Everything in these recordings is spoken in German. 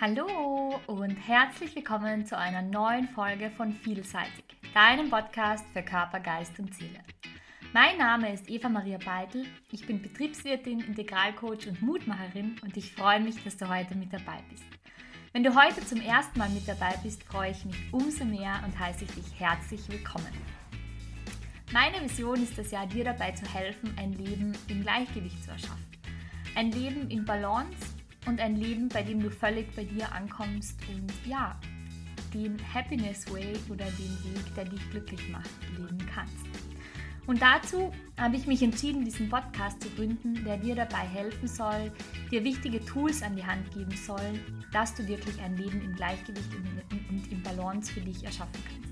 Hallo und herzlich willkommen zu einer neuen Folge von Vielseitig, deinem Podcast für Körper, Geist und Seele. Mein Name ist Eva Maria Beitel, ich bin Betriebswirtin, Integralcoach und Mutmacherin und ich freue mich, dass du heute mit dabei bist. Wenn du heute zum ersten Mal mit dabei bist, freue ich mich umso mehr und heiße ich dich herzlich willkommen. Meine Vision ist es ja, dir dabei zu helfen, ein Leben im Gleichgewicht zu erschaffen. Ein Leben in Balance und ein Leben, bei dem du völlig bei dir ankommst und ja, den Happiness Way oder den Weg, der dich glücklich macht, leben kannst. Und dazu habe ich mich entschieden, diesen Podcast zu gründen, der dir dabei helfen soll, dir wichtige Tools an die Hand geben soll, dass du wirklich ein Leben im Gleichgewicht und im Balance für dich erschaffen kannst.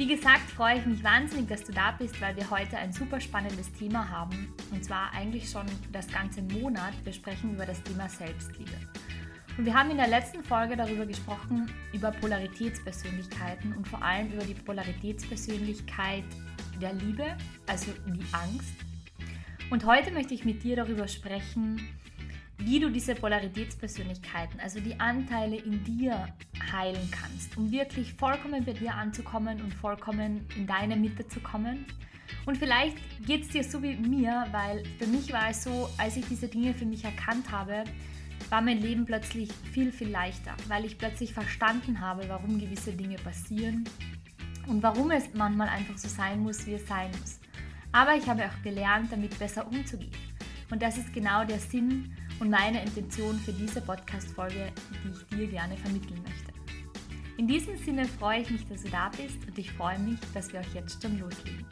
Wie gesagt, freue ich mich wahnsinnig, dass du da bist, weil wir heute ein super spannendes Thema haben. Und zwar eigentlich schon das ganze Monat. Wir sprechen über das Thema Selbstliebe. Und wir haben in der letzten Folge darüber gesprochen, über Polaritätspersönlichkeiten und vor allem über die Polaritätspersönlichkeit der Liebe, also die Angst. Und heute möchte ich mit dir darüber sprechen, wie du diese Polaritätspersönlichkeiten, also die Anteile in dir heilen kannst, um wirklich vollkommen bei dir anzukommen und vollkommen in deine Mitte zu kommen. Und vielleicht geht es dir so wie mir, weil für mich war es so, als ich diese Dinge für mich erkannt habe, war mein Leben plötzlich viel, viel leichter, weil ich plötzlich verstanden habe, warum gewisse Dinge passieren und warum es manchmal einfach so sein muss, wie es sein muss. Aber ich habe auch gelernt, damit besser umzugehen. Und das ist genau der Sinn und meine Intention für diese Podcast-Folge, die ich dir gerne vermitteln möchte. In diesem Sinne freue ich mich, dass du da bist und ich freue mich, dass wir euch jetzt schon loslegen.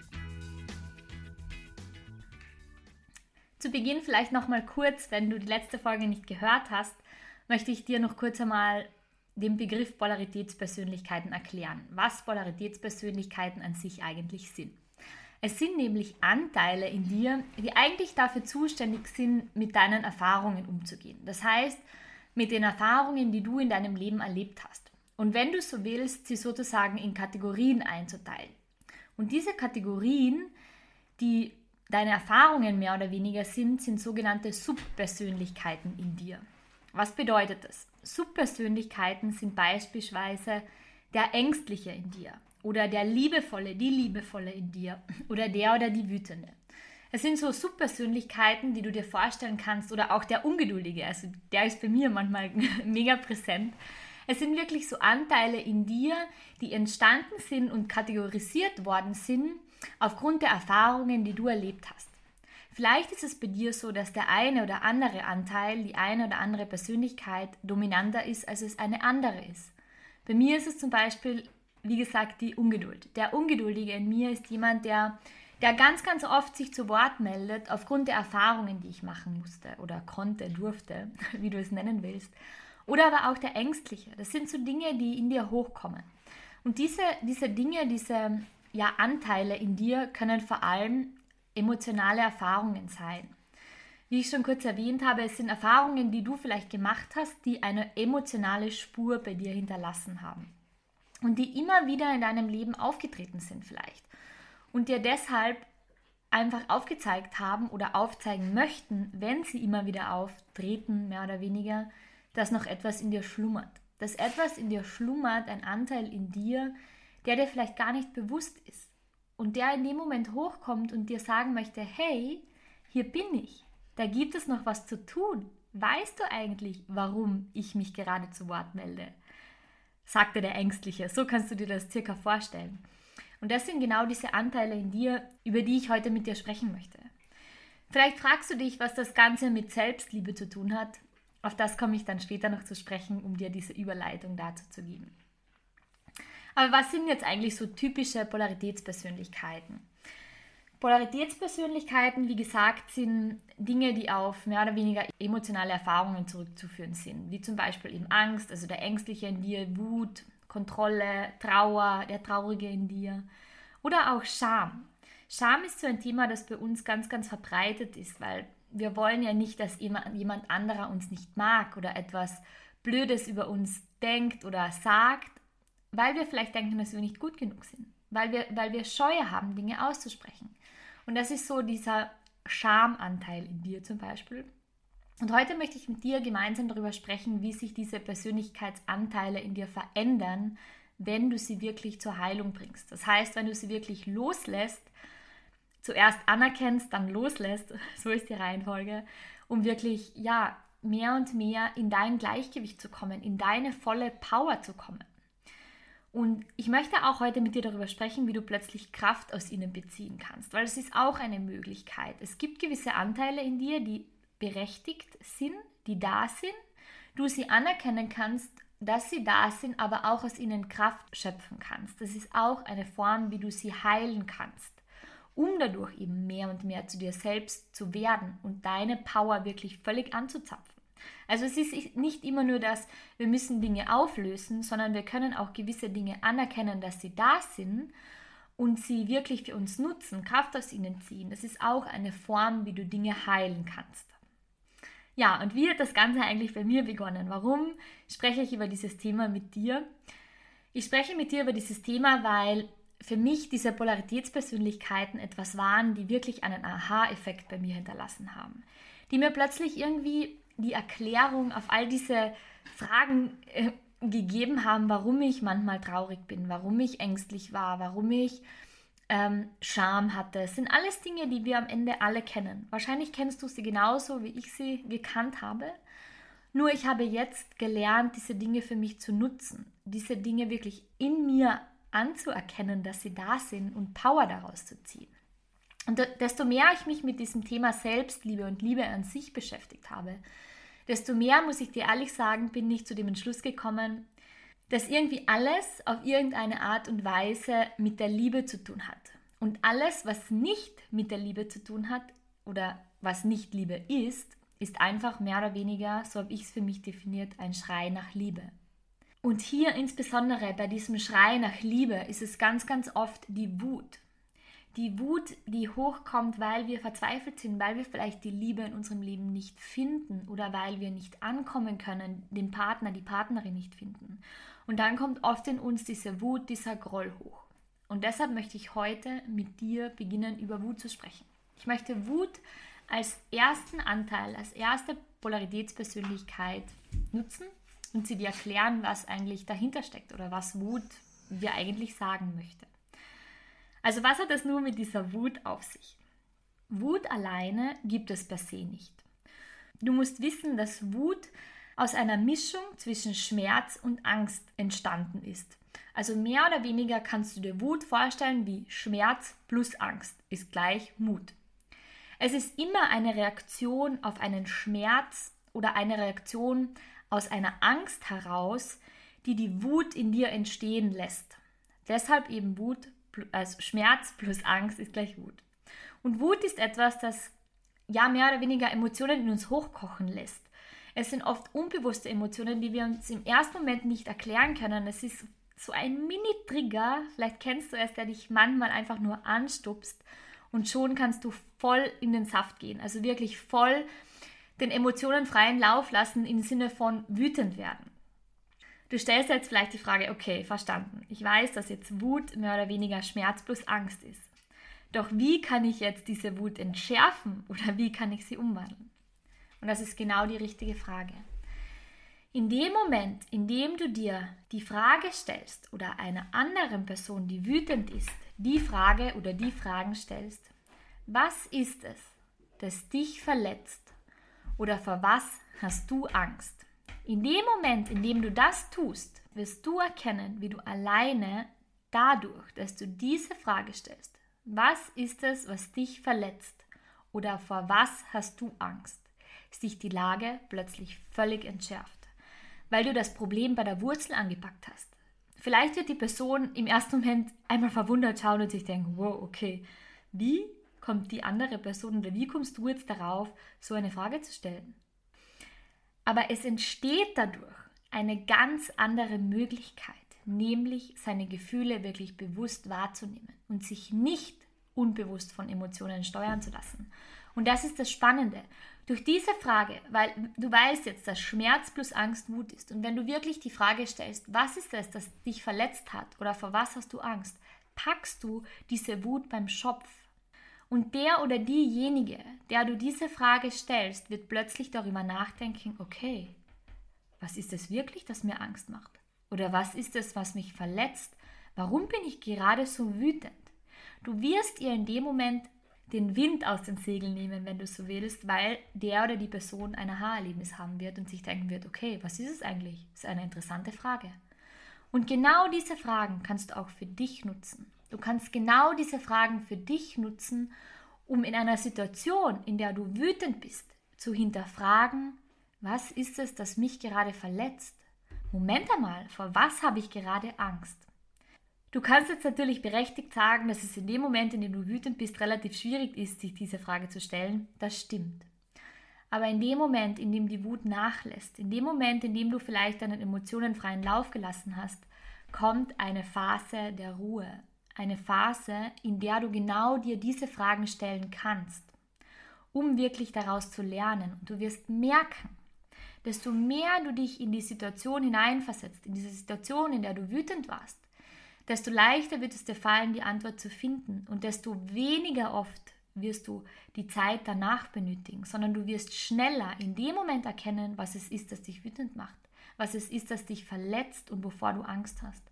Zu Beginn vielleicht noch mal kurz, wenn du die letzte Folge nicht gehört hast, möchte ich dir noch kurz einmal den Begriff Polaritätspersönlichkeiten erklären, was Polaritätspersönlichkeiten an sich eigentlich sind. Es sind nämlich Anteile in dir, die eigentlich dafür zuständig sind, mit deinen Erfahrungen umzugehen. Das heißt, mit den Erfahrungen, die du in deinem Leben erlebt hast. Und wenn du so willst, sie sozusagen in Kategorien einzuteilen. Und diese Kategorien, die deine Erfahrungen mehr oder weniger sind, sind sogenannte Subpersönlichkeiten in dir. Was bedeutet das? Subpersönlichkeiten sind beispielsweise der Ängstliche in dir, oder der Liebevolle, die Liebevolle in dir oder der oder die Wütende. Es sind so Subpersönlichkeiten, die du dir vorstellen kannst oder auch der Ungeduldige, also der ist bei mir manchmal mega präsent. Es sind wirklich so Anteile in dir, die entstanden sind und kategorisiert worden sind aufgrund der Erfahrungen, die du erlebt hast. Vielleicht ist es bei dir so, dass der eine oder andere Anteil, die eine oder andere Persönlichkeit dominanter ist, als es eine andere ist. Bei mir ist es zum Beispiel wie gesagt, die Ungeduld. Der Ungeduldige in mir ist jemand, der, der ganz, ganz oft sich zu Wort meldet, aufgrund der Erfahrungen, die ich machen musste oder konnte, durfte, wie du es nennen willst. Oder aber auch der Ängstliche. Das sind so Dinge, die in dir hochkommen. Und diese, diese Dinge, diese ja, Anteile in dir können vor allem emotionale Erfahrungen sein. Wie ich schon kurz erwähnt habe, es sind Erfahrungen, die du vielleicht gemacht hast, die eine emotionale Spur bei dir hinterlassen haben und die immer wieder in deinem Leben aufgetreten sind vielleicht und dir deshalb einfach aufgezeigt haben oder aufzeigen möchten, wenn sie immer wieder auftreten, mehr oder weniger, dass noch etwas in dir schlummert. Dass etwas in dir schlummert, ein Anteil in dir, der dir vielleicht gar nicht bewusst ist und der in dem Moment hochkommt und dir sagen möchte, hey, hier bin ich, da gibt es noch was zu tun. Weißt du eigentlich, warum ich mich gerade zu Wort melde? Sagte der Ängstliche. So kannst du dir das circa vorstellen. Und das sind genau diese Anteile in dir, über die ich heute mit dir sprechen möchte. Vielleicht fragst du dich, was das Ganze mit Selbstliebe zu tun hat. Auf das komme ich dann später noch zu sprechen, um dir diese Überleitung dazu zu geben. Aber was sind jetzt eigentlich so typische Polaritätspersönlichkeiten? Polaritätspersönlichkeiten, wie gesagt, sind Dinge, die auf mehr oder weniger emotionale Erfahrungen zurückzuführen sind, wie zum Beispiel eben Angst, also der Ängstliche in dir, Wut, Kontrolle, Trauer, der Traurige in dir. Oder auch Scham. Scham ist so ein Thema, das bei uns ganz, ganz verbreitet ist, weil wir wollen ja nicht, dass jemand anderer uns nicht mag oder etwas Blödes über uns denkt oder sagt, weil wir vielleicht denken, dass wir nicht gut genug sind, weil wir, weil wir Scheue haben, Dinge auszusprechen. Und das ist so dieser Schamanteil in dir zum Beispiel. Und heute möchte ich mit dir gemeinsam darüber sprechen, wie sich diese Persönlichkeitsanteile in dir verändern, wenn du sie wirklich zur Heilung bringst. Das heißt, wenn du sie wirklich loslässt, zuerst anerkennst, dann loslässt, so ist die Reihenfolge, um wirklich, ja, mehr und mehr in dein Gleichgewicht zu kommen, in deine volle Power zu kommen. Und ich möchte auch heute mit dir darüber sprechen, wie du plötzlich Kraft aus ihnen beziehen kannst, weil es ist auch eine Möglichkeit. Es gibt gewisse Anteile in dir, die berechtigt sind, die da sind, du sie anerkennen kannst, dass sie da sind, aber auch aus ihnen Kraft schöpfen kannst. Das ist auch eine Form, wie du sie heilen kannst, um dadurch eben mehr und mehr zu dir selbst zu werden und deine Power wirklich völlig anzuzapfen. Also es ist nicht immer nur das, wir müssen Dinge auflösen, sondern wir können auch gewisse Dinge anerkennen, dass sie da sind und sie wirklich für uns nutzen, Kraft aus ihnen ziehen. Das ist auch eine Form, wie du Dinge heilen kannst. Ja, und wie hat das Ganze eigentlich bei mir begonnen? Warum spreche ich über dieses Thema mit dir? Ich spreche mit dir über dieses Thema, weil für mich diese Polaritätspersönlichkeiten etwas waren, die wirklich einen Aha-Effekt bei mir hinterlassen haben. Die mir plötzlich irgendwie die Erklärung auf all diese Fragen äh, gegeben haben, warum ich manchmal traurig bin, warum ich ängstlich war, warum ich ähm, Scham hatte. Es sind alles Dinge, die wir am Ende alle kennen. Wahrscheinlich kennst du sie genauso, wie ich sie gekannt habe. Nur ich habe jetzt gelernt, diese Dinge für mich zu nutzen, diese Dinge wirklich in mir anzuerkennen, dass sie da sind und Power daraus zu ziehen. Und desto mehr ich mich mit diesem Thema Selbstliebe und Liebe an sich beschäftigt habe, desto mehr, muss ich dir ehrlich sagen, bin ich zu dem Entschluss gekommen, dass irgendwie alles auf irgendeine Art und Weise mit der Liebe zu tun hat. Und alles, was nicht mit der Liebe zu tun hat oder was nicht Liebe ist, ist einfach mehr oder weniger, so habe ich es für mich definiert, ein Schrei nach Liebe. Und hier insbesondere bei diesem Schrei nach Liebe ist es ganz, ganz oft die Wut die Wut, die hochkommt, weil wir verzweifelt sind, weil wir vielleicht die Liebe in unserem Leben nicht finden oder weil wir nicht ankommen können, den Partner, die Partnerin nicht finden. Und dann kommt oft in uns diese Wut, dieser Groll hoch. Und deshalb möchte ich heute mit dir beginnen, über Wut zu sprechen. Ich möchte Wut als ersten Anteil, als erste Polaritätspersönlichkeit nutzen und sie dir erklären, was eigentlich dahinter steckt oder was Wut dir eigentlich sagen möchte. Also was hat es nur mit dieser Wut auf sich? Wut alleine gibt es per se nicht. Du musst wissen, dass Wut aus einer Mischung zwischen Schmerz und Angst entstanden ist. Also mehr oder weniger kannst du dir Wut vorstellen wie Schmerz plus Angst ist gleich Mut. Es ist immer eine Reaktion auf einen Schmerz oder eine Reaktion aus einer Angst heraus, die die Wut in dir entstehen lässt. Deshalb eben Wut also Schmerz plus Angst ist gleich Wut. Und Wut ist etwas, das ja mehr oder weniger Emotionen in uns hochkochen lässt. Es sind oft unbewusste Emotionen, die wir uns im ersten Moment nicht erklären können. Es ist so ein Mini-Trigger, vielleicht kennst du es, der dich manchmal einfach nur anstupst und schon kannst du voll in den Saft gehen. Also wirklich voll den Emotionen freien Lauf lassen im Sinne von wütend werden. Du stellst jetzt vielleicht die Frage, okay, verstanden. Ich weiß, dass jetzt Wut mehr oder weniger Schmerz plus Angst ist. Doch wie kann ich jetzt diese Wut entschärfen oder wie kann ich sie umwandeln? Und das ist genau die richtige Frage. In dem Moment, in dem du dir die Frage stellst oder einer anderen Person, die wütend ist, die Frage oder die Fragen stellst, was ist es, das dich verletzt oder vor was hast du Angst? In dem Moment, in dem du das tust, wirst du erkennen, wie du alleine dadurch, dass du diese Frage stellst, was ist es, was dich verletzt oder vor was hast du Angst, sich die Lage plötzlich völlig entschärft, weil du das Problem bei der Wurzel angepackt hast. Vielleicht wird die Person im ersten Moment einmal verwundert schauen und sich denken, wow, okay, wie kommt die andere Person oder wie kommst du jetzt darauf, so eine Frage zu stellen? Aber es entsteht dadurch eine ganz andere Möglichkeit, nämlich seine Gefühle wirklich bewusst wahrzunehmen und sich nicht unbewusst von Emotionen steuern zu lassen. Und das ist das Spannende. Durch diese Frage, weil du weißt jetzt, dass Schmerz plus Angst Wut ist. Und wenn du wirklich die Frage stellst, was ist es, das dich verletzt hat oder vor was hast du Angst, packst du diese Wut beim Schopf Und der oder diejenige, der du diese Frage stellst, wird plötzlich darüber nachdenken, okay, was ist es wirklich, das mir Angst macht? Oder was ist es, was mich verletzt? Warum bin ich gerade so wütend? Du wirst ihr in dem Moment den Wind aus den Segeln nehmen, wenn du so willst, weil der oder die Person ein Aha-Erlebnis haben wird und sich denken wird, okay, was ist es eigentlich? Das ist eine interessante Frage. Und genau diese Fragen kannst du auch für dich nutzen. Du kannst genau diese Fragen für dich nutzen, um in einer Situation, in der du wütend bist, zu hinterfragen, was ist es, das mich gerade verletzt? Moment einmal, vor was habe ich gerade Angst? Du kannst jetzt natürlich berechtigt sagen, dass es in dem Moment, in dem du wütend bist, relativ schwierig ist, sich diese Frage zu stellen. Das stimmt. Aber in dem Moment, in dem die Wut nachlässt, in dem Moment, in dem du vielleicht deinen Emotionen freien Lauf gelassen hast, kommt eine Phase der Ruhe. Eine Phase, in der du genau dir diese Fragen stellen kannst, um wirklich daraus zu lernen. Und du wirst merken, desto mehr du dich in die Situation hineinversetzt, in diese Situation, in der du wütend warst, desto leichter wird es dir fallen, die Antwort zu finden und desto weniger oft wirst du die Zeit danach benötigen, sondern du wirst schneller in dem Moment erkennen, was es ist, das dich wütend macht, was es ist, das dich verletzt und wovor du Angst hast.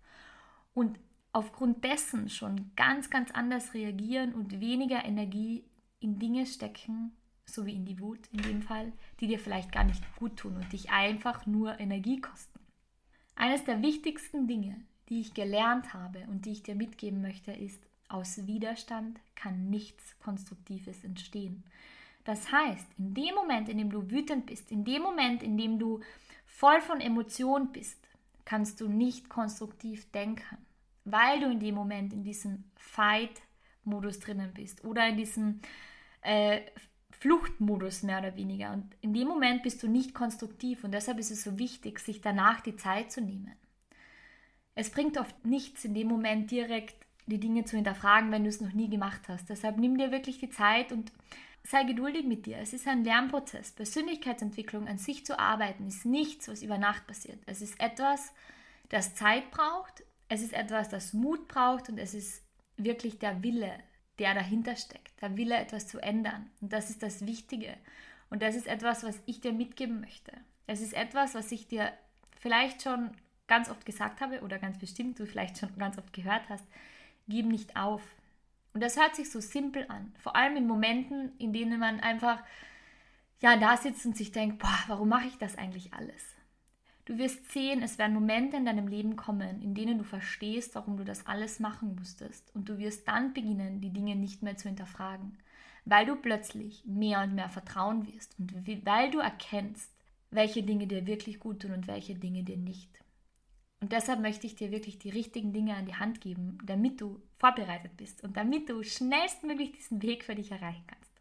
Und aufgrund dessen schon ganz, ganz anders reagieren und weniger Energie in Dinge stecken, so wie in die Wut in dem Fall, die dir vielleicht gar nicht gut tun und dich einfach nur Energie kosten. Eines der wichtigsten Dinge, die ich gelernt habe und die ich dir mitgeben möchte, ist, aus Widerstand kann nichts Konstruktives entstehen. Das heißt, in dem Moment, in dem du wütend bist, in dem Moment, in dem du voll von Emotionen bist, kannst du nicht konstruktiv denken, weil du in dem Moment in diesem Fight-Modus drinnen bist oder in diesem äh, Fluchtmodus mehr oder weniger. Und in dem Moment bist du nicht konstruktiv und deshalb ist es so wichtig, sich danach die Zeit zu nehmen. Es bringt oft nichts in dem Moment direkt die Dinge zu hinterfragen, wenn du es noch nie gemacht hast. Deshalb nimm dir wirklich die Zeit und sei geduldig mit dir. Es ist ein Lernprozess. Persönlichkeitsentwicklung an sich zu arbeiten ist nichts, was über Nacht passiert. Es ist etwas, das Zeit braucht. Es ist etwas, das Mut braucht und es ist wirklich der Wille, der dahinter steckt. Der Wille, etwas zu ändern. Und das ist das Wichtige. Und das ist etwas, was ich dir mitgeben möchte. Es ist etwas, was ich dir vielleicht schon ganz oft gesagt habe oder ganz bestimmt du vielleicht schon ganz oft gehört hast, gib nicht auf. Und das hört sich so simpel an, vor allem in Momenten, in denen man einfach ja da sitzt und sich denkt, boah, warum mache ich das eigentlich alles? Du wirst sehen, es werden Momente in deinem Leben kommen, in denen du verstehst, warum du das alles machen musstest. Und du wirst dann beginnen, die Dinge nicht mehr zu hinterfragen, weil du plötzlich mehr und mehr vertrauen wirst und weil du erkennst, welche Dinge dir wirklich gut tun und welche Dinge dir nicht. Und deshalb möchte ich dir wirklich die richtigen Dinge an die Hand geben, damit du vorbereitet bist und damit du schnellstmöglich diesen Weg für dich erreichen kannst.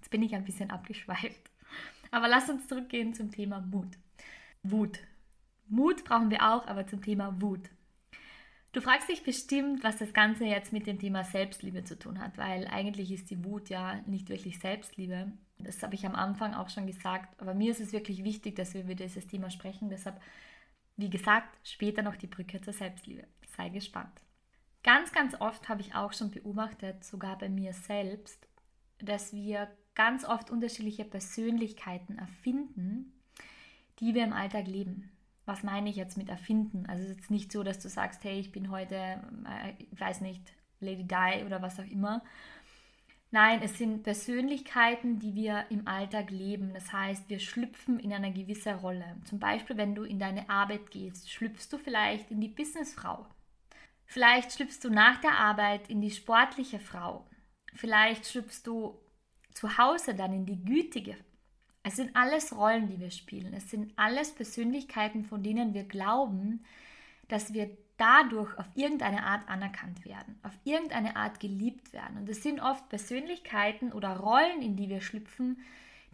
Jetzt bin ich ein bisschen abgeschweift. Aber lass uns zurückgehen zum Thema Mut. Wut. Mut brauchen wir auch, aber zum Thema Wut. Du fragst dich bestimmt, was das Ganze jetzt mit dem Thema Selbstliebe zu tun hat, weil eigentlich ist die Wut ja nicht wirklich Selbstliebe. Das habe ich am Anfang auch schon gesagt, aber mir ist es wirklich wichtig, dass wir über dieses Thema sprechen. Deshalb wie gesagt, später noch die Brücke zur Selbstliebe. Sei gespannt. Ganz, ganz oft habe ich auch schon beobachtet, sogar bei mir selbst, dass wir ganz oft unterschiedliche Persönlichkeiten erfinden, die wir im Alltag leben. Was meine ich jetzt mit erfinden? Also es ist jetzt nicht so, dass du sagst, hey, ich bin heute, äh, ich weiß nicht, Lady Di oder was auch immer, Nein, es sind Persönlichkeiten, die wir im Alltag leben. Das heißt, wir schlüpfen in eine gewisse Rolle. Zum Beispiel, wenn du in deine Arbeit gehst, schlüpfst du vielleicht in die Businessfrau. Vielleicht schlüpfst du nach der Arbeit in die sportliche Frau. Vielleicht schlüpfst du zu Hause dann in die gütige. Es sind alles Rollen, die wir spielen. Es sind alles Persönlichkeiten, von denen wir glauben, dass wir dadurch auf irgendeine Art anerkannt werden, auf irgendeine Art geliebt werden. Und es sind oft Persönlichkeiten oder Rollen, in die wir schlüpfen,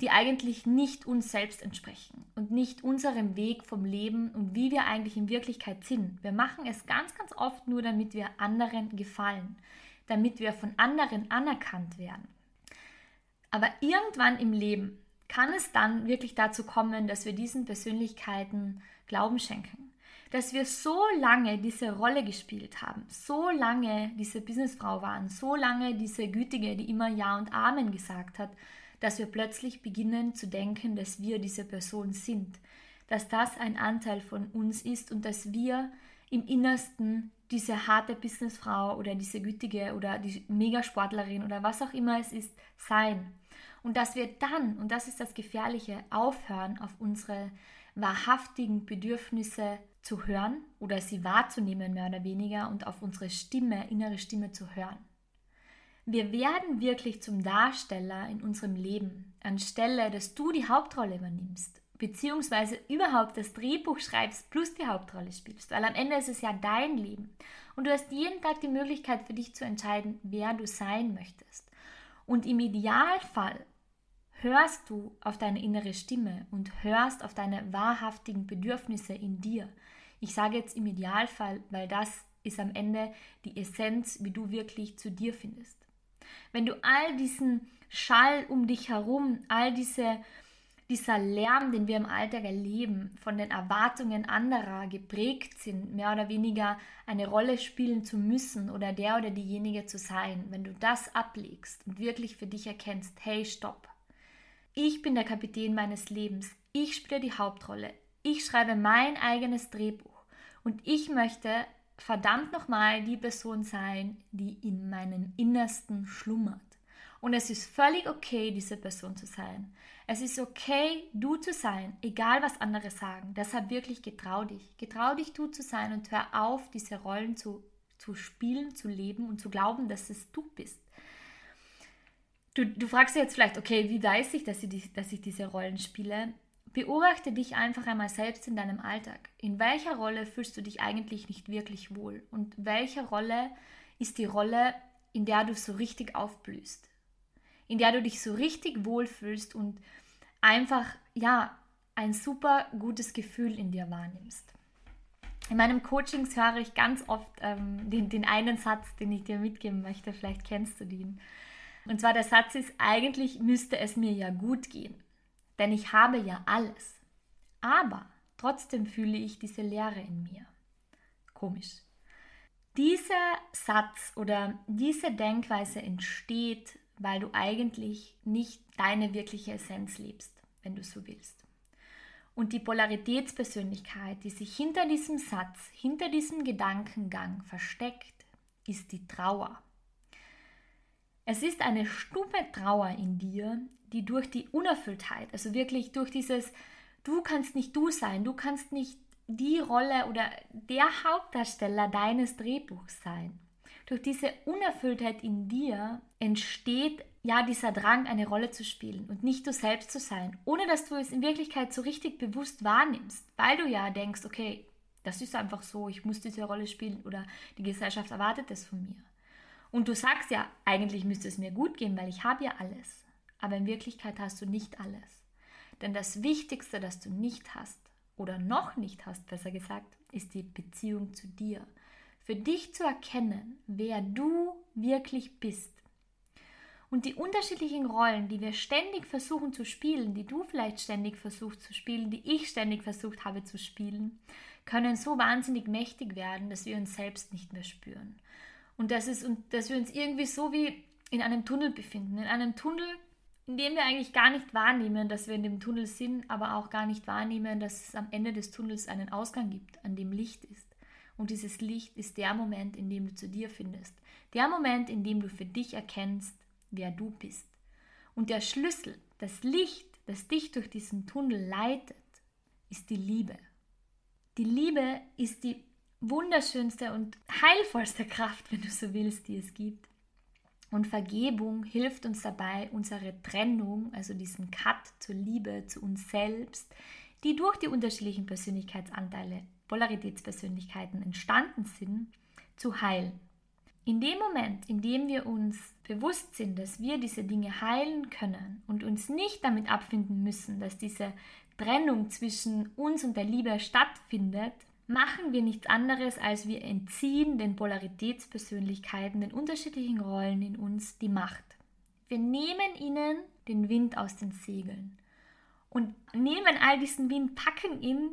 die eigentlich nicht uns selbst entsprechen und nicht unserem Weg vom Leben und wie wir eigentlich in Wirklichkeit sind. Wir machen es ganz, ganz oft nur, damit wir anderen gefallen, damit wir von anderen anerkannt werden. Aber irgendwann im Leben kann es dann wirklich dazu kommen, dass wir diesen Persönlichkeiten Glauben schenken dass wir so lange diese Rolle gespielt haben, so lange diese Businessfrau waren, so lange diese Gütige, die immer Ja und Amen gesagt hat, dass wir plötzlich beginnen zu denken, dass wir diese Person sind, dass das ein Anteil von uns ist und dass wir im Innersten diese harte Businessfrau oder diese gütige oder die Megasportlerin oder was auch immer es ist, sein. Und dass wir dann, und das ist das Gefährliche, aufhören, auf unsere wahrhaftigen Bedürfnisse zu hören oder sie wahrzunehmen, mehr oder weniger, und auf unsere Stimme, innere Stimme zu hören. Wir werden wirklich zum Darsteller in unserem Leben, anstelle dass du die Hauptrolle übernimmst beziehungsweise überhaupt das Drehbuch schreibst plus die Hauptrolle spielst, weil am Ende ist es ja dein Leben und du hast jeden Tag die Möglichkeit für dich zu entscheiden, wer du sein möchtest. Und im Idealfall hörst du auf deine innere Stimme und hörst auf deine wahrhaftigen Bedürfnisse in dir. Ich sage jetzt im Idealfall, weil das ist am Ende die Essenz, wie du wirklich zu dir findest. Wenn du all diesen Schall um dich herum, all diese dieser Lärm, den wir im Alltag erleben, von den Erwartungen anderer geprägt sind, mehr oder weniger eine Rolle spielen zu müssen oder der oder diejenige zu sein, wenn du das ablegst und wirklich für dich erkennst, hey, stopp. Ich bin der Kapitän meines Lebens. Ich spiele die Hauptrolle. Ich schreibe mein eigenes Drehbuch. Und ich möchte verdammt nochmal die Person sein, die in meinem Innersten schlummert. Und es ist völlig okay, diese Person zu sein. Es ist okay, du zu sein, egal was andere sagen. Deshalb wirklich getrau dich. Getrau dich, du zu sein und hör auf, diese Rollen zu, zu spielen, zu leben und zu glauben, dass es du bist. Du, du fragst dich jetzt vielleicht, okay, wie weiß ich dass, ich, dass ich diese Rollen spiele? Beobachte dich einfach einmal selbst in deinem Alltag. In welcher Rolle fühlst du dich eigentlich nicht wirklich wohl? Und welche Rolle ist die Rolle, in der du so richtig aufblühst? in der du dich so richtig wohlfühlst und einfach, ja, ein super gutes Gefühl in dir wahrnimmst. In meinem Coachings höre ich ganz oft ähm, den, den einen Satz, den ich dir mitgeben möchte, vielleicht kennst du den. Und zwar der Satz ist, eigentlich müsste es mir ja gut gehen, denn ich habe ja alles. Aber trotzdem fühle ich diese Leere in mir. Komisch. Dieser Satz oder diese Denkweise entsteht, weil du eigentlich nicht deine wirkliche Essenz lebst, wenn du so willst. Und die Polaritätspersönlichkeit, die sich hinter diesem Satz, hinter diesem Gedankengang versteckt, ist die Trauer. Es ist eine stumme Trauer in dir, die durch die Unerfülltheit, also wirklich durch dieses, du kannst nicht du sein, du kannst nicht die Rolle oder der Hauptdarsteller deines Drehbuchs sein. Durch diese Unerfülltheit in dir entsteht ja dieser Drang, eine Rolle zu spielen und nicht du selbst zu sein, ohne dass du es in Wirklichkeit so richtig bewusst wahrnimmst, weil du ja denkst, okay, das ist einfach so, ich muss diese Rolle spielen oder die Gesellschaft erwartet es von mir. Und du sagst ja, eigentlich müsste es mir gut gehen, weil ich habe ja alles. Aber in Wirklichkeit hast du nicht alles. Denn das Wichtigste, das du nicht hast, oder noch nicht hast, besser gesagt, ist die Beziehung zu dir für dich zu erkennen, wer du wirklich bist. Und die unterschiedlichen Rollen, die wir ständig versuchen zu spielen, die du vielleicht ständig versuchst zu spielen, die ich ständig versucht habe zu spielen, können so wahnsinnig mächtig werden, dass wir uns selbst nicht mehr spüren. Und dass, es, und dass wir uns irgendwie so wie in einem Tunnel befinden. In einem Tunnel, in dem wir eigentlich gar nicht wahrnehmen, dass wir in dem Tunnel sind, aber auch gar nicht wahrnehmen, dass es am Ende des Tunnels einen Ausgang gibt, an dem Licht ist. Und dieses Licht ist der Moment, in dem du zu dir findest. Der Moment, in dem du für dich erkennst, wer du bist. Und der Schlüssel, das Licht, das dich durch diesen Tunnel leitet, ist die Liebe. Die Liebe ist die wunderschönste und heilvollste Kraft, wenn du so willst, die es gibt. Und Vergebung hilft uns dabei, unsere Trennung, also diesen Cut zur Liebe, zu uns selbst, die durch die unterschiedlichen Persönlichkeitsanteile Polaritätspersönlichkeiten entstanden sind, zu heilen. In dem Moment, in dem wir uns bewusst sind, dass wir diese Dinge heilen können und uns nicht damit abfinden müssen, dass diese Trennung zwischen uns und der Liebe stattfindet, machen wir nichts anderes, als wir entziehen den Polaritätspersönlichkeiten, den unterschiedlichen Rollen in uns die Macht. Wir nehmen ihnen den Wind aus den Segeln und nehmen all diesen Wind, packen ihn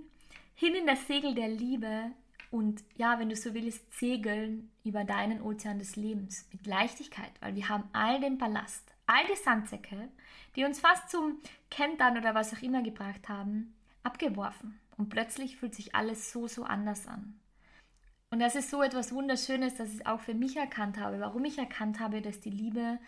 hin in das Segel der Liebe und ja, wenn du so willst, segeln über deinen Ozean des Lebens mit Leichtigkeit, weil wir haben all den Ballast, all die Sandsäcke, die uns fast zum Kentern oder was auch immer gebracht haben, abgeworfen. Und plötzlich fühlt sich alles so, so anders an. Und das ist so etwas Wunderschönes, dass ich auch für mich erkannt habe, warum ich erkannt habe, dass die Liebe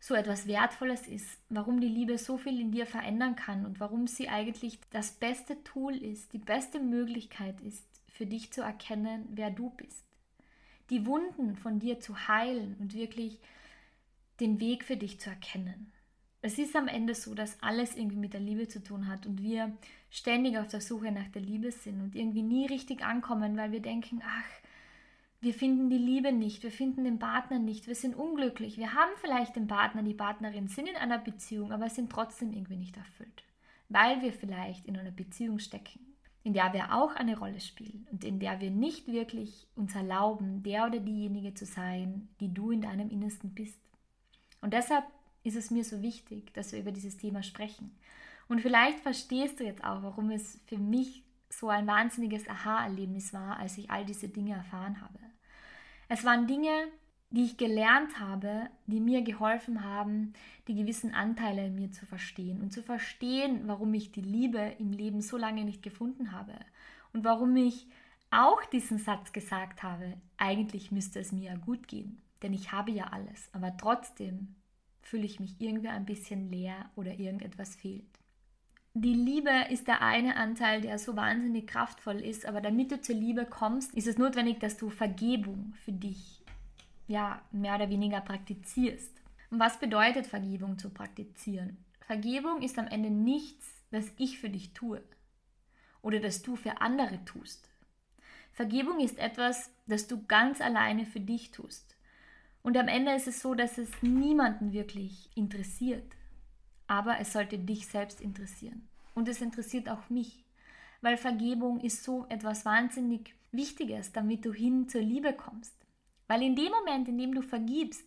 so etwas Wertvolles ist, warum die Liebe so viel in dir verändern kann und warum sie eigentlich das beste Tool ist, die beste Möglichkeit ist, für dich zu erkennen, wer du bist. Die Wunden von dir zu heilen und wirklich den Weg für dich zu erkennen. Es ist am Ende so, dass alles irgendwie mit der Liebe zu tun hat und wir ständig auf der Suche nach der Liebe sind und irgendwie nie richtig ankommen, weil wir denken, ach, wir finden die Liebe nicht, wir finden den Partner nicht, wir sind unglücklich. Wir haben vielleicht den Partner, die Partnerin, sind in einer Beziehung, aber sind trotzdem irgendwie nicht erfüllt, weil wir vielleicht in einer Beziehung stecken, in der wir auch eine Rolle spielen und in der wir nicht wirklich uns erlauben, der oder diejenige zu sein, die du in deinem Innersten bist. Und deshalb ist es mir so wichtig, dass wir über dieses Thema sprechen. Und vielleicht verstehst du jetzt auch, warum es für mich so ein wahnsinniges Aha-Erlebnis war, als ich all diese Dinge erfahren habe. Es waren Dinge, die ich gelernt habe, die mir geholfen haben, die gewissen Anteile in mir zu verstehen und zu verstehen, warum ich die Liebe im Leben so lange nicht gefunden habe und warum ich auch diesen Satz gesagt habe, eigentlich müsste es mir ja gut gehen, denn ich habe ja alles, aber trotzdem fühle ich mich irgendwie ein bisschen leer oder irgendetwas fehlt. Die Liebe ist der eine Anteil, der so wahnsinnig kraftvoll ist, aber damit du zur Liebe kommst, ist es notwendig, dass du Vergebung für dich ja mehr oder weniger praktizierst. Und was bedeutet Vergebung zu praktizieren? Vergebung ist am Ende nichts, das ich für dich tue oder das du für andere tust. Vergebung ist etwas, das du ganz alleine für dich tust. Und am Ende ist es so, dass es niemanden wirklich interessiert aber es sollte dich selbst interessieren. Und es interessiert auch mich, weil Vergebung ist so etwas wahnsinnig Wichtiges, damit du hin zur Liebe kommst. Weil in dem Moment, in dem du vergibst,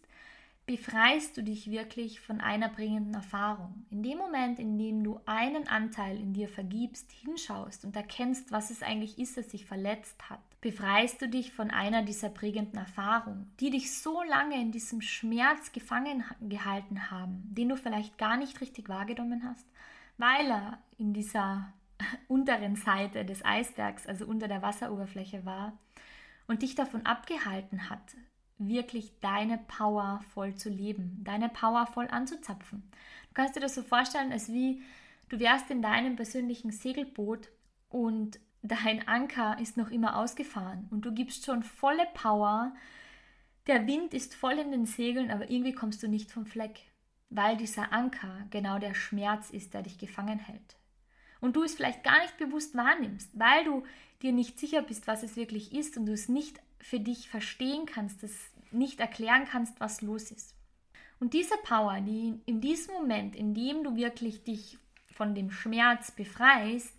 befreist du dich wirklich von einer bringenden Erfahrung. In dem Moment, in dem du einen Anteil in dir vergibst, hinschaust und erkennst, was es eigentlich ist, das sich verletzt hat, befreist du dich von einer dieser prägenden Erfahrungen, die dich so lange in diesem Schmerz gefangen gehalten haben, den du vielleicht gar nicht richtig wahrgenommen hast, weil er in dieser unteren Seite des Eisbergs, also unter der Wasseroberfläche war und dich davon abgehalten hat, wirklich deine Power voll zu leben, deine Power voll anzuzapfen. Du kannst dir das so vorstellen, als wie du wärst in deinem persönlichen Segelboot und dein Anker ist noch immer ausgefahren und du gibst schon volle Power. Der Wind ist voll in den Segeln, aber irgendwie kommst du nicht vom Fleck, weil dieser Anker genau der Schmerz ist, der dich gefangen hält. Und du es vielleicht gar nicht bewusst wahrnimmst, weil du dir nicht sicher bist, was es wirklich ist und du es nicht für dich verstehen kannst, das nicht erklären kannst, was los ist. Und diese Power, die in diesem Moment, in dem du wirklich dich von dem Schmerz befreist,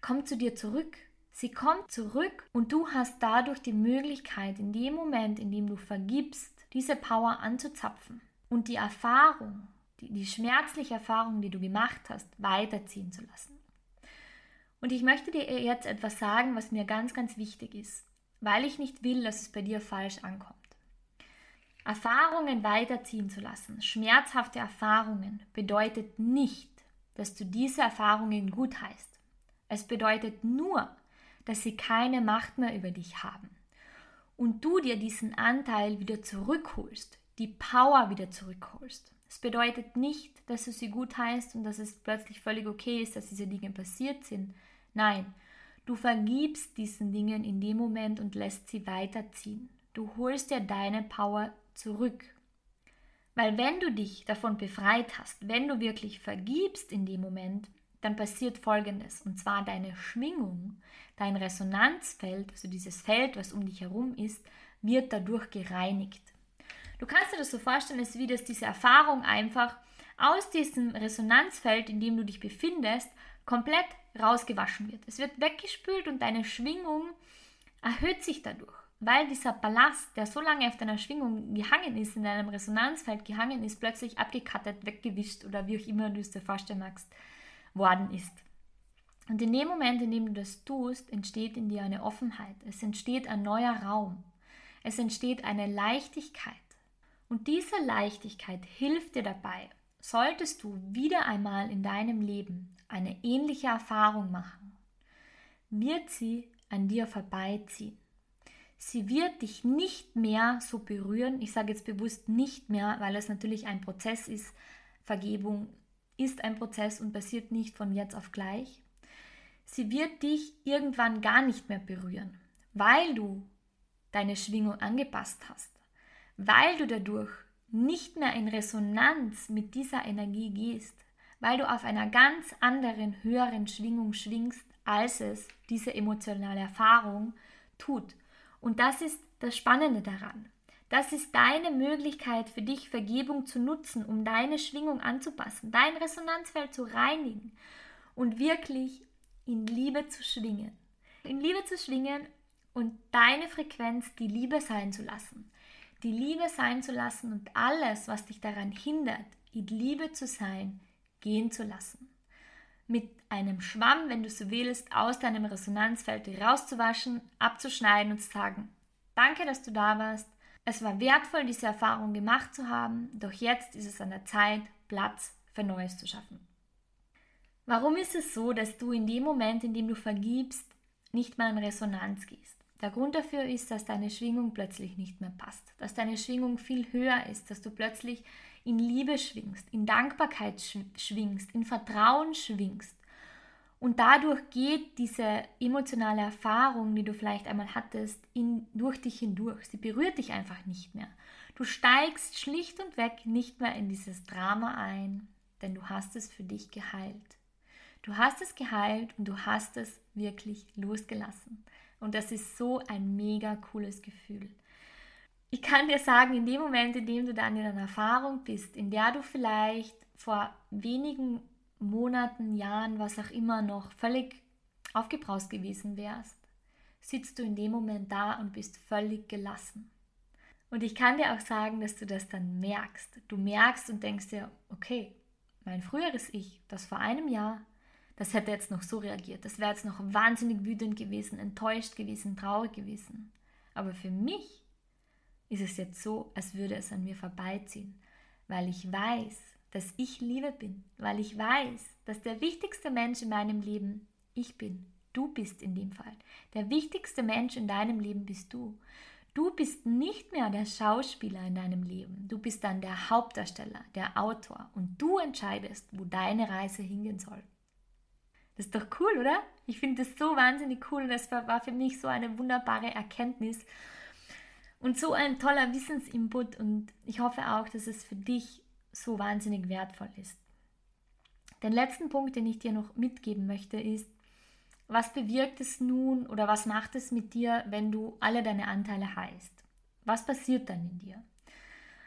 kommt zu dir zurück. Sie kommt zurück und du hast dadurch die Möglichkeit, in dem Moment, in dem du vergibst, diese Power anzuzapfen und die Erfahrung, die, die schmerzliche Erfahrung, die du gemacht hast, weiterziehen zu lassen. Und ich möchte dir jetzt etwas sagen, was mir ganz, ganz wichtig ist weil ich nicht will, dass es bei dir falsch ankommt. Erfahrungen weiterziehen zu lassen, schmerzhafte Erfahrungen, bedeutet nicht, dass du diese Erfahrungen gut heißt. Es bedeutet nur, dass sie keine Macht mehr über dich haben und du dir diesen Anteil wieder zurückholst, die Power wieder zurückholst. Es bedeutet nicht, dass du sie gut heißt und dass es plötzlich völlig okay ist, dass diese Dinge passiert sind. Nein, Du vergibst diesen Dingen in dem Moment und lässt sie weiterziehen. Du holst dir deine Power zurück. Weil wenn du dich davon befreit hast, wenn du wirklich vergibst in dem Moment, dann passiert Folgendes. Und zwar deine Schwingung, dein Resonanzfeld, also dieses Feld, was um dich herum ist, wird dadurch gereinigt. Du kannst dir das so vorstellen, als wie das diese Erfahrung einfach aus diesem Resonanzfeld, in dem du dich befindest, komplett rausgewaschen wird. Es wird weggespült und deine Schwingung erhöht sich dadurch, weil dieser Ballast, der so lange auf deiner Schwingung gehangen ist, in deinem Resonanzfeld gehangen ist, plötzlich abgekattet, weggewischt oder wie auch immer du es dir vorstellen magst, worden ist. Und in dem Moment, in dem du das tust, entsteht in dir eine Offenheit. Es entsteht ein neuer Raum. Es entsteht eine Leichtigkeit. Und diese Leichtigkeit hilft dir dabei, solltest du wieder einmal in deinem Leben eine ähnliche Erfahrung machen, wird sie an dir vorbeiziehen. Sie wird dich nicht mehr so berühren. Ich sage jetzt bewusst nicht mehr, weil es natürlich ein Prozess ist. Vergebung ist ein Prozess und passiert nicht von jetzt auf gleich. Sie wird dich irgendwann gar nicht mehr berühren, weil du deine Schwingung angepasst hast, weil du dadurch nicht mehr in Resonanz mit dieser Energie gehst, weil du auf einer ganz anderen, höheren Schwingung schwingst, als es diese emotionale Erfahrung tut. Und das ist das Spannende daran. Das ist deine Möglichkeit für dich, Vergebung zu nutzen, um deine Schwingung anzupassen, dein Resonanzfeld zu reinigen und wirklich in Liebe zu schwingen. In Liebe zu schwingen und deine Frequenz die Liebe sein zu lassen. Die Liebe sein zu lassen und alles, was dich daran hindert, in Liebe zu sein, gehen zu lassen. Mit einem Schwamm, wenn du so willst, aus deinem Resonanzfeld rauszuwaschen, abzuschneiden und zu sagen, danke, dass du da warst. Es war wertvoll, diese Erfahrung gemacht zu haben, doch jetzt ist es an der Zeit, Platz für Neues zu schaffen. Warum ist es so, dass du in dem Moment, in dem du vergibst, nicht mehr in Resonanz gehst? Der Grund dafür ist, dass deine Schwingung plötzlich nicht mehr passt, dass deine Schwingung viel höher ist, dass du plötzlich in Liebe schwingst, in Dankbarkeit schwingst, in Vertrauen schwingst. Und dadurch geht diese emotionale Erfahrung, die du vielleicht einmal hattest, in, durch dich hindurch. Sie berührt dich einfach nicht mehr. Du steigst schlicht und weg nicht mehr in dieses Drama ein, denn du hast es für dich geheilt. Du hast es geheilt und du hast es wirklich losgelassen. Und das ist so ein mega cooles Gefühl. Ich kann dir sagen, in dem Moment, in dem du dann in einer Erfahrung bist, in der du vielleicht vor wenigen Monaten, Jahren, was auch immer noch völlig aufgebraust gewesen wärst, sitzt du in dem Moment da und bist völlig gelassen. Und ich kann dir auch sagen, dass du das dann merkst. Du merkst und denkst dir, okay, mein früheres Ich, das vor einem Jahr das hätte jetzt noch so reagiert. Das wäre jetzt noch wahnsinnig wütend gewesen, enttäuscht gewesen, traurig gewesen. Aber für mich ist es jetzt so, als würde es an mir vorbeiziehen, weil ich weiß, dass ich Liebe bin, weil ich weiß, dass der wichtigste Mensch in meinem Leben ich bin. Du bist in dem Fall. Der wichtigste Mensch in deinem Leben bist du. Du bist nicht mehr der Schauspieler in deinem Leben. Du bist dann der Hauptdarsteller, der Autor und du entscheidest, wo deine Reise hingehen soll. Das ist doch cool, oder? Ich finde das so wahnsinnig cool. Das war, für mich so eine wunderbare Erkenntnis und so ein toller Wissensinput. Und ich hoffe auch, dass es für dich so wahnsinnig wertvoll ist. Den letzten Punkt, den ich dir noch mitgeben möchte, ist, was bewirkt es nun oder was macht es mit dir, wenn du alle deine Anteile heißt? Was passiert dann in dir?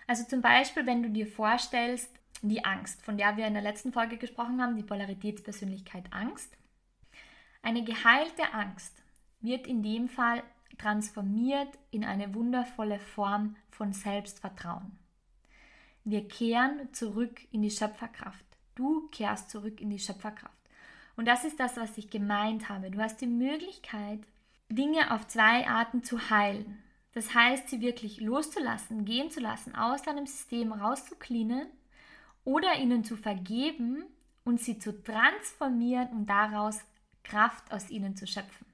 Also zum Beispiel, wenn du dir vorstellst, die Angst, von der wir in der letzten Folge gesprochen haben, die Polaritätspersönlichkeit Angst. Eine geheilte Angst wird in dem Fall transformiert in eine wundervolle Form von Selbstvertrauen. Wir kehren zurück in die Schöpferkraft. Du kehrst zurück in die Schöpferkraft. Und das ist das, was ich gemeint habe. Du hast die Möglichkeit, Dinge auf zwei Arten zu heilen. Das heißt, sie wirklich loszulassen, gehen zu lassen, aus deinem System rauszuklinen oder ihnen zu vergeben und sie zu transformieren und daraus Kraft aus ihnen zu schöpfen.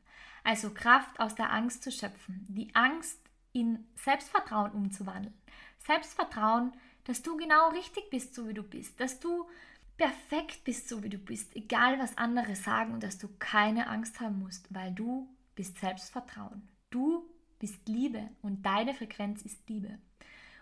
Also Kraft aus der Angst zu schöpfen, die Angst in Selbstvertrauen umzuwandeln. Selbstvertrauen, dass du genau richtig bist, so wie du bist, dass du perfekt bist, so wie du bist, egal was andere sagen und dass du keine Angst haben musst, weil du bist Selbstvertrauen. Du bist Liebe und deine Frequenz ist Liebe.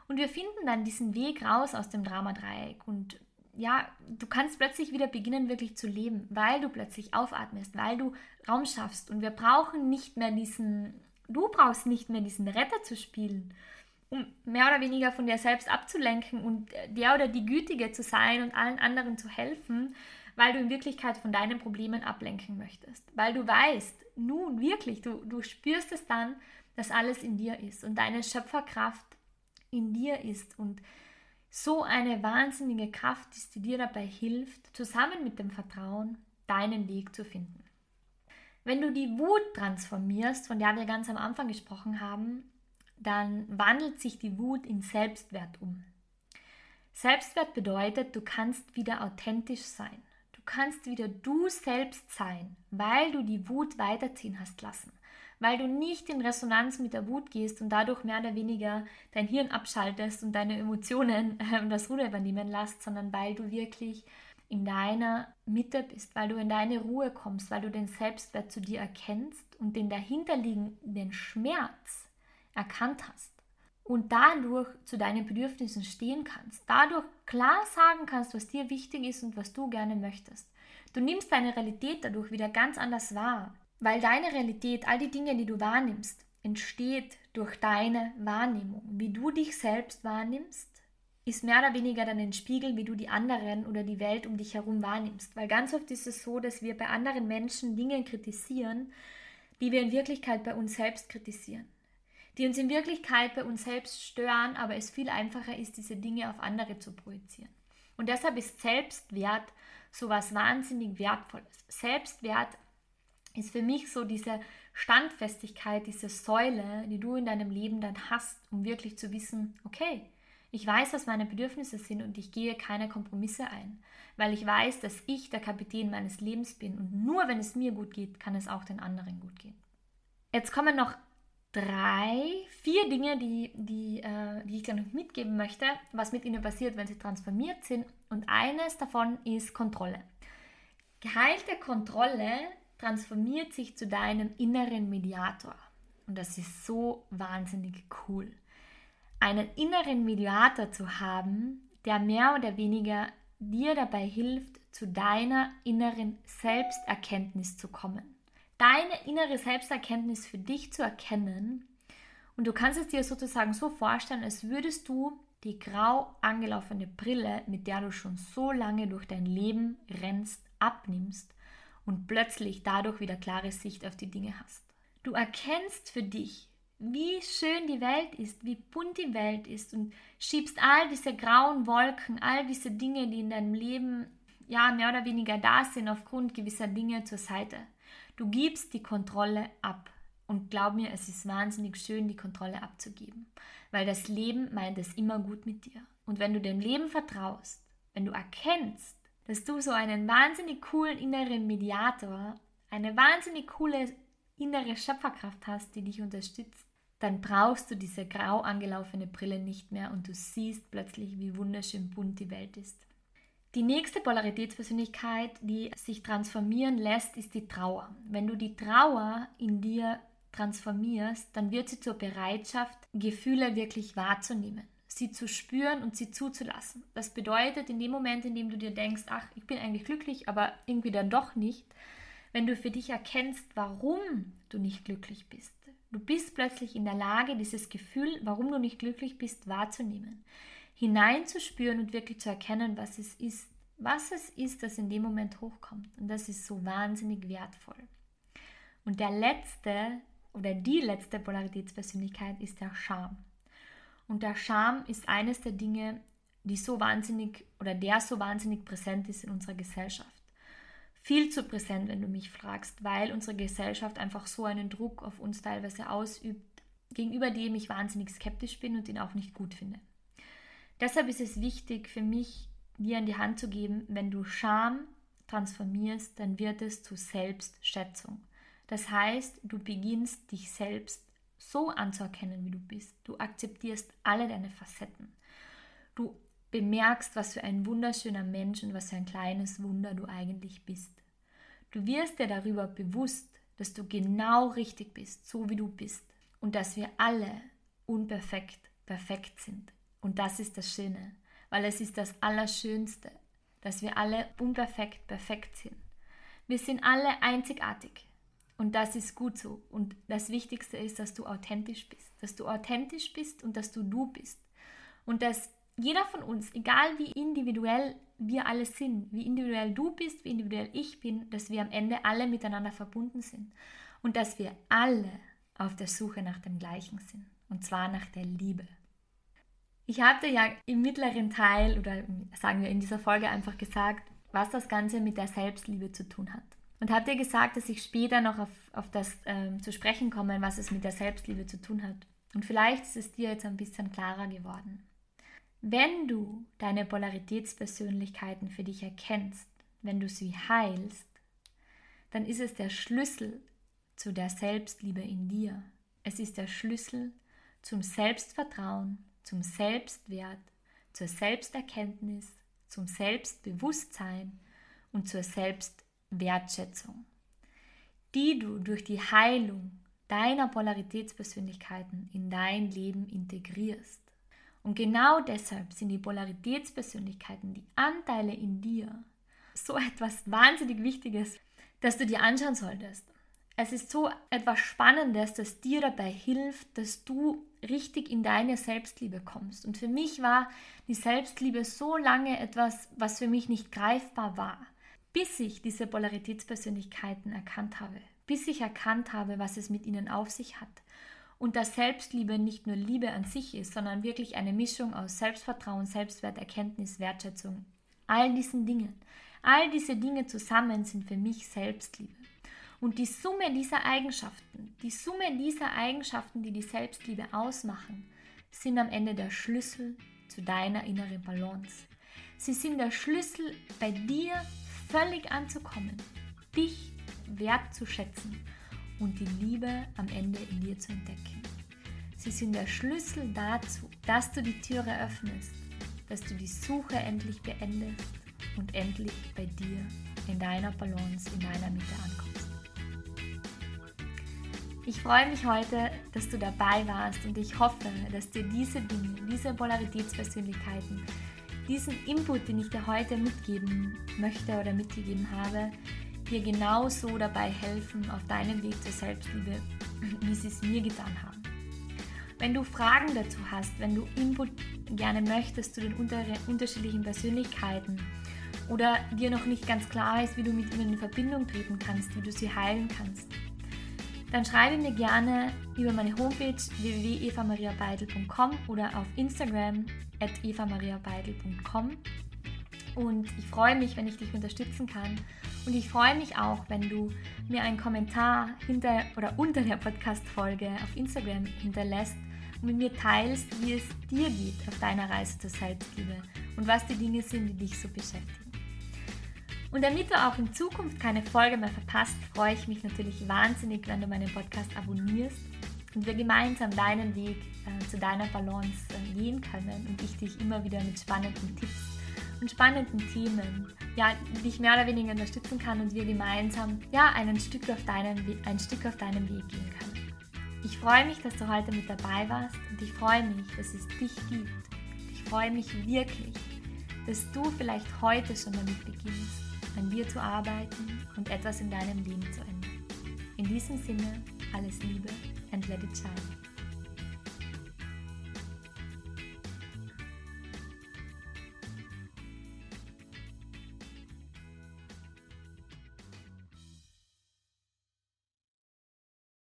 Und wir finden dann diesen Weg raus aus dem Dramadreieck und ja, du kannst plötzlich wieder beginnen, wirklich zu leben, weil du plötzlich aufatmest, weil du Raum schaffst. Und wir brauchen nicht mehr diesen, du brauchst nicht mehr diesen Retter zu spielen, um mehr oder weniger von dir selbst abzulenken und der oder die Gütige zu sein und allen anderen zu helfen, weil du in Wirklichkeit von deinen Problemen ablenken möchtest. Weil du weißt, nun wirklich, du, du spürst es dann, dass alles in dir ist und deine Schöpferkraft in dir ist und so eine wahnsinnige Kraft ist, die dir dabei hilft, zusammen mit dem Vertrauen deinen Weg zu finden. Wenn du die Wut transformierst, von der wir ganz am Anfang gesprochen haben, dann wandelt sich die Wut in Selbstwert um. Selbstwert bedeutet, du kannst wieder authentisch sein. Du kannst wieder du selbst sein, weil du die Wut weiterziehen hast lassen. Weil du nicht in Resonanz mit der Wut gehst und dadurch mehr oder weniger dein Hirn abschaltest und deine Emotionen äh, das Ruder übernehmen lässt, sondern weil du wirklich in deiner Mitte bist, weil du in deine Ruhe kommst, weil du den Selbstwert zu dir erkennst und den dahinterliegenden Schmerz erkannt hast und dadurch zu deinen Bedürfnissen stehen kannst, dadurch klar sagen kannst, was dir wichtig ist und was du gerne möchtest. Du nimmst deine Realität dadurch wieder ganz anders wahr, weil deine Realität, all die Dinge, die du wahrnimmst, entsteht durch deine Wahrnehmung. Wie du dich selbst wahrnimmst, ist mehr oder weniger dann ein Spiegel, wie du die anderen oder die Welt um dich herum wahrnimmst. Weil ganz oft ist es so, dass wir bei anderen Menschen Dinge kritisieren, die wir in Wirklichkeit bei uns selbst kritisieren die uns in Wirklichkeit bei uns selbst stören, aber es viel einfacher ist, diese Dinge auf andere zu projizieren. Und deshalb ist Selbstwert so was wahnsinnig Wertvolles. Selbstwert ist für mich so diese Standfestigkeit, diese Säule, die du in deinem Leben dann hast, um wirklich zu wissen, okay, ich weiß, was meine Bedürfnisse sind und ich gehe keine Kompromisse ein, weil ich weiß, dass ich der Kapitän meines Lebens bin und nur wenn es mir gut geht, kann es auch den anderen gut gehen. Jetzt kommen noch drei, vier Dinge, die, die, äh, die ich dir noch mitgeben möchte, was mit ihnen passiert, wenn sie transformiert sind. Und eines davon ist Kontrolle. Geheilte Kontrolle transformiert sich zu deinem inneren Mediator. Und das ist so wahnsinnig cool. Einen inneren Mediator zu haben, der mehr oder weniger dir dabei hilft, zu deiner inneren Selbsterkenntnis zu kommen deine innere Selbsterkenntnis für dich zu erkennen. Und du kannst es dir sozusagen so vorstellen, als würdest du die grau angelaufene Brille, mit der du schon so lange durch dein Leben rennst, abnimmst und plötzlich dadurch wieder klare Sicht auf die Dinge hast. Du erkennst für dich, wie schön die Welt ist, wie bunt die Welt ist und schiebst all diese grauen Wolken, all diese Dinge, die in deinem Leben ja mehr oder weniger da sind aufgrund gewisser Dinge zur Seite. Du gibst die Kontrolle ab. Und glaub mir, es ist wahnsinnig schön, die Kontrolle abzugeben. Weil das Leben meint es immer gut mit dir. Und wenn du dem Leben vertraust, wenn du erkennst, dass du so einen wahnsinnig coolen inneren Mediator, eine wahnsinnig coole innere Schöpferkraft hast, die dich unterstützt, dann brauchst du diese grau angelaufene Brille nicht mehr und du siehst plötzlich, wie wunderschön bunt die Welt ist. Die nächste Polaritätspersönlichkeit, die sich transformieren lässt, ist die Trauer. Wenn du die Trauer in dir transformierst, dann wird sie zur Bereitschaft, Gefühle wirklich wahrzunehmen, sie zu spüren und sie zuzulassen. Das bedeutet, in dem Moment, in dem du dir denkst, ach, ich bin eigentlich glücklich, aber irgendwie dann doch nicht, wenn du für dich erkennst, warum du nicht glücklich bist. Du bist plötzlich in der Lage, dieses Gefühl, warum du nicht glücklich bist, wahrzunehmen hineinzuspüren und wirklich zu erkennen, was es ist, was es ist, das in dem Moment hochkommt. Und das ist so wahnsinnig wertvoll. Und der letzte oder die letzte Polaritätspersönlichkeit ist der Scham. Und der Scham ist eines der Dinge, die so wahnsinnig oder der so wahnsinnig präsent ist in unserer Gesellschaft. Viel zu präsent, wenn du mich fragst, weil unsere Gesellschaft einfach so einen Druck auf uns teilweise ausübt, gegenüber dem ich wahnsinnig skeptisch bin und ihn auch nicht gut finde. Deshalb ist es wichtig für mich, dir an die Hand zu geben, wenn du Scham transformierst, dann wird es zu Selbstschätzung. Das heißt, du beginnst dich selbst so anzuerkennen, wie du bist. Du akzeptierst alle deine Facetten. Du bemerkst, was für ein wunderschöner Mensch und was für ein kleines Wunder du eigentlich bist. Du wirst dir darüber bewusst, dass du genau richtig bist, so wie du bist und dass wir alle unperfekt perfekt sind. Und das ist das Schöne, weil es ist das Allerschönste, dass wir alle unperfekt perfekt sind. Wir sind alle einzigartig. Und das ist gut so. Und das Wichtigste ist, dass du authentisch bist. Dass du authentisch bist und dass du du bist. Und dass jeder von uns, egal wie individuell wir alle sind, wie individuell du bist, wie individuell ich bin, dass wir am Ende alle miteinander verbunden sind. Und dass wir alle auf der Suche nach dem Gleichen sind. Und zwar nach der Liebe. Ich hatte ja im mittleren Teil oder sagen wir in dieser Folge einfach gesagt, was das Ganze mit der Selbstliebe zu tun hat. Und habe dir gesagt, dass ich später noch auf auf das ähm, zu sprechen kommen, was es mit der Selbstliebe zu tun hat. Und vielleicht ist es dir jetzt ein bisschen klarer geworden. Wenn du deine Polaritätspersönlichkeiten für dich erkennst, wenn du sie heilst, dann ist es der Schlüssel zu der Selbstliebe in dir. Es ist der Schlüssel zum Selbstvertrauen, zum Selbstwert, zur Selbsterkenntnis, zum Selbstbewusstsein und zur Selbstwertschätzung, die du durch die Heilung deiner Polaritätspersönlichkeiten in dein Leben integrierst. Und genau deshalb sind die Polaritätspersönlichkeiten, die Anteile in dir, so etwas wahnsinnig Wichtiges, dass du dir anschauen solltest. Es ist so etwas Spannendes, das dir dabei hilft, dass du richtig in deine Selbstliebe kommst. Und für mich war die Selbstliebe so lange etwas, was für mich nicht greifbar war, bis ich diese Polaritätspersönlichkeiten erkannt habe, bis ich erkannt habe, was es mit ihnen auf sich hat. Und dass Selbstliebe nicht nur Liebe an sich ist, sondern wirklich eine Mischung aus Selbstvertrauen, Selbstwert, Erkenntnis, Wertschätzung, all diesen Dingen. All diese Dinge zusammen sind für mich Selbstliebe. Und die Summe dieser Eigenschaften, die Summe dieser Eigenschaften, die die Selbstliebe ausmachen, sind am Ende der Schlüssel zu deiner inneren Balance. Sie sind der Schlüssel, bei dir völlig anzukommen, dich wertzuschätzen und die Liebe am Ende in dir zu entdecken. Sie sind der Schlüssel dazu, dass du die Türe öffnest, dass du die Suche endlich beendest und endlich bei dir in deiner Balance, in deiner Mitte ankommst. Ich freue mich heute, dass du dabei warst und ich hoffe, dass dir diese Dinge, diese Polaritätspersönlichkeiten, diesen Input, den ich dir heute mitgeben möchte oder mitgegeben habe, dir genauso dabei helfen auf deinem Weg zur Selbstliebe, wie sie es mir getan haben. Wenn du Fragen dazu hast, wenn du Input gerne möchtest zu den unterschiedlichen Persönlichkeiten oder dir noch nicht ganz klar ist, wie du mit ihnen in Verbindung treten kannst, wie du sie heilen kannst, dann schreibe mir gerne über meine Homepage www.evamariabeidel.com oder auf Instagram at evamariabeidel.com. Und ich freue mich, wenn ich dich unterstützen kann. Und ich freue mich auch, wenn du mir einen Kommentar hinter oder unter der Podcast-Folge auf Instagram hinterlässt und mit mir teilst, wie es dir geht auf deiner Reise zur Selbstliebe und was die Dinge sind, die dich so beschäftigen. Und damit du auch in Zukunft keine Folge mehr verpasst, freue ich mich natürlich wahnsinnig, wenn du meinen Podcast abonnierst und wir gemeinsam deinen Weg äh, zu deiner Balance äh, gehen können und ich dich immer wieder mit spannenden Tipps und spannenden Themen, ja, dich mehr oder weniger unterstützen kann und wir gemeinsam ja, ein, Stück auf deinen, ein Stück auf deinem Weg gehen können. Ich freue mich, dass du heute mit dabei warst und ich freue mich, dass es dich gibt. Ich freue mich wirklich, dass du vielleicht heute schon damit beginnst an dir zu arbeiten und etwas in deinem Leben zu ändern. In diesem Sinne, alles Liebe and let it shine.